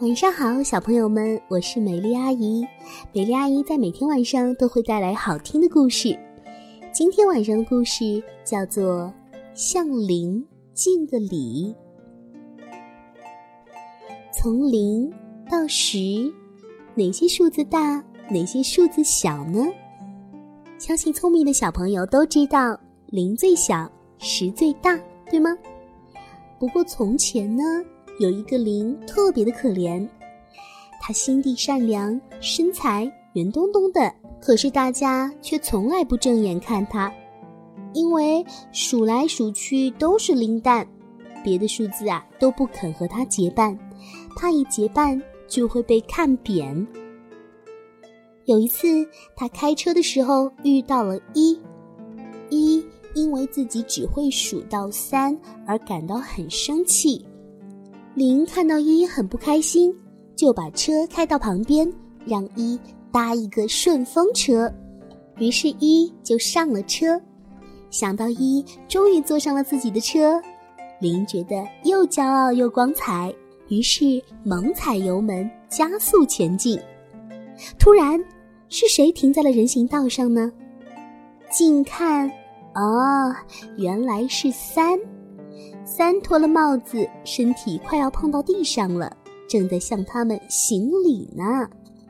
晚上好，小朋友们，我是美丽阿姨。美丽阿姨在每天晚上都会带来好听的故事。今天晚上的故事叫做《向零敬个礼》。从零到十，哪些数字大，哪些数字小呢？相信聪明的小朋友都知道，零最小，十最大，对吗？不过从前呢？有一个灵特别的可怜，他心地善良，身材圆咚咚的，可是大家却从来不正眼看他，因为数来数去都是零蛋，别的数字啊都不肯和他结伴，他一结伴就会被看扁。有一次，他开车的时候遇到了一，一因为自己只会数到三而感到很生气。零看到一很不开心，就把车开到旁边，让一搭一个顺风车。于是，一就上了车。想到一终于坐上了自己的车，零觉得又骄傲又光彩，于是猛踩油门加速前进。突然，是谁停在了人行道上呢？近看，哦，原来是三。三脱了帽子，身体快要碰到地上了，正在向他们行礼呢。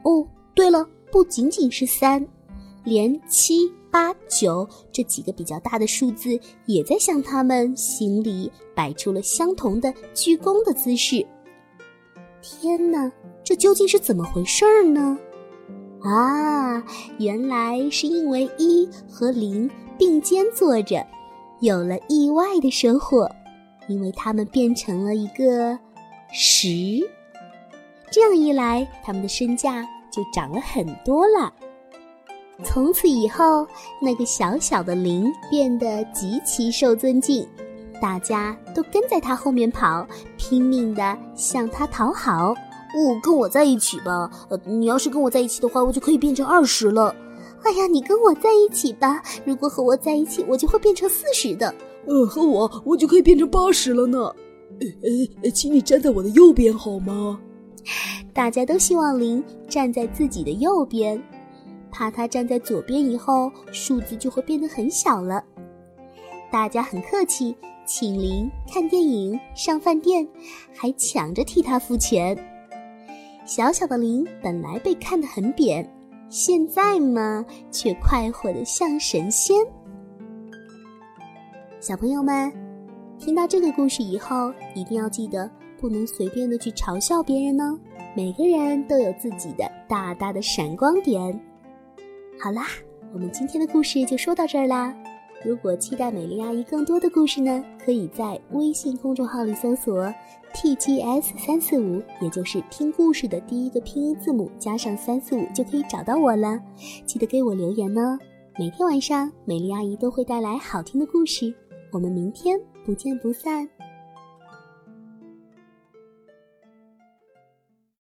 哦，对了，不仅仅是三，连七、八、九这几个比较大的数字也在向他们行礼，摆出了相同的鞠躬的姿势。天哪，这究竟是怎么回事儿呢？啊，原来是因为一和零并肩坐着，有了意外的收获。因为他们变成了一个十，这样一来，他们的身价就涨了很多了。从此以后，那个小小的零变得极其受尊敬，大家都跟在他后面跑，拼命的向他讨好。哦，跟我在一起吧！呃，你要是跟我在一起的话，我就可以变成二十了。哎呀，你跟我在一起吧！如果和我在一起，我就会变成四十的。呃，和我，我就可以变成八十了呢。呃呃，请你站在我的右边好吗？大家都希望零站在自己的右边，怕他站在左边以后，数字就会变得很小了。大家很客气，请零看电影、上饭店，还抢着替他付钱。小小的零本来被看得很扁，现在嘛，却快活的像神仙。小朋友们，听到这个故事以后，一定要记得不能随便的去嘲笑别人哦。每个人都有自己的大大的闪光点。好啦，我们今天的故事就说到这儿啦。如果期待美丽阿姨更多的故事呢，可以在微信公众号里搜索 “tgs 三四五”，也就是听故事的第一个拼音字母加上三四五，就可以找到我了。记得给我留言哦。每天晚上，美丽阿姨都会带来好听的故事。我们明天不见不散。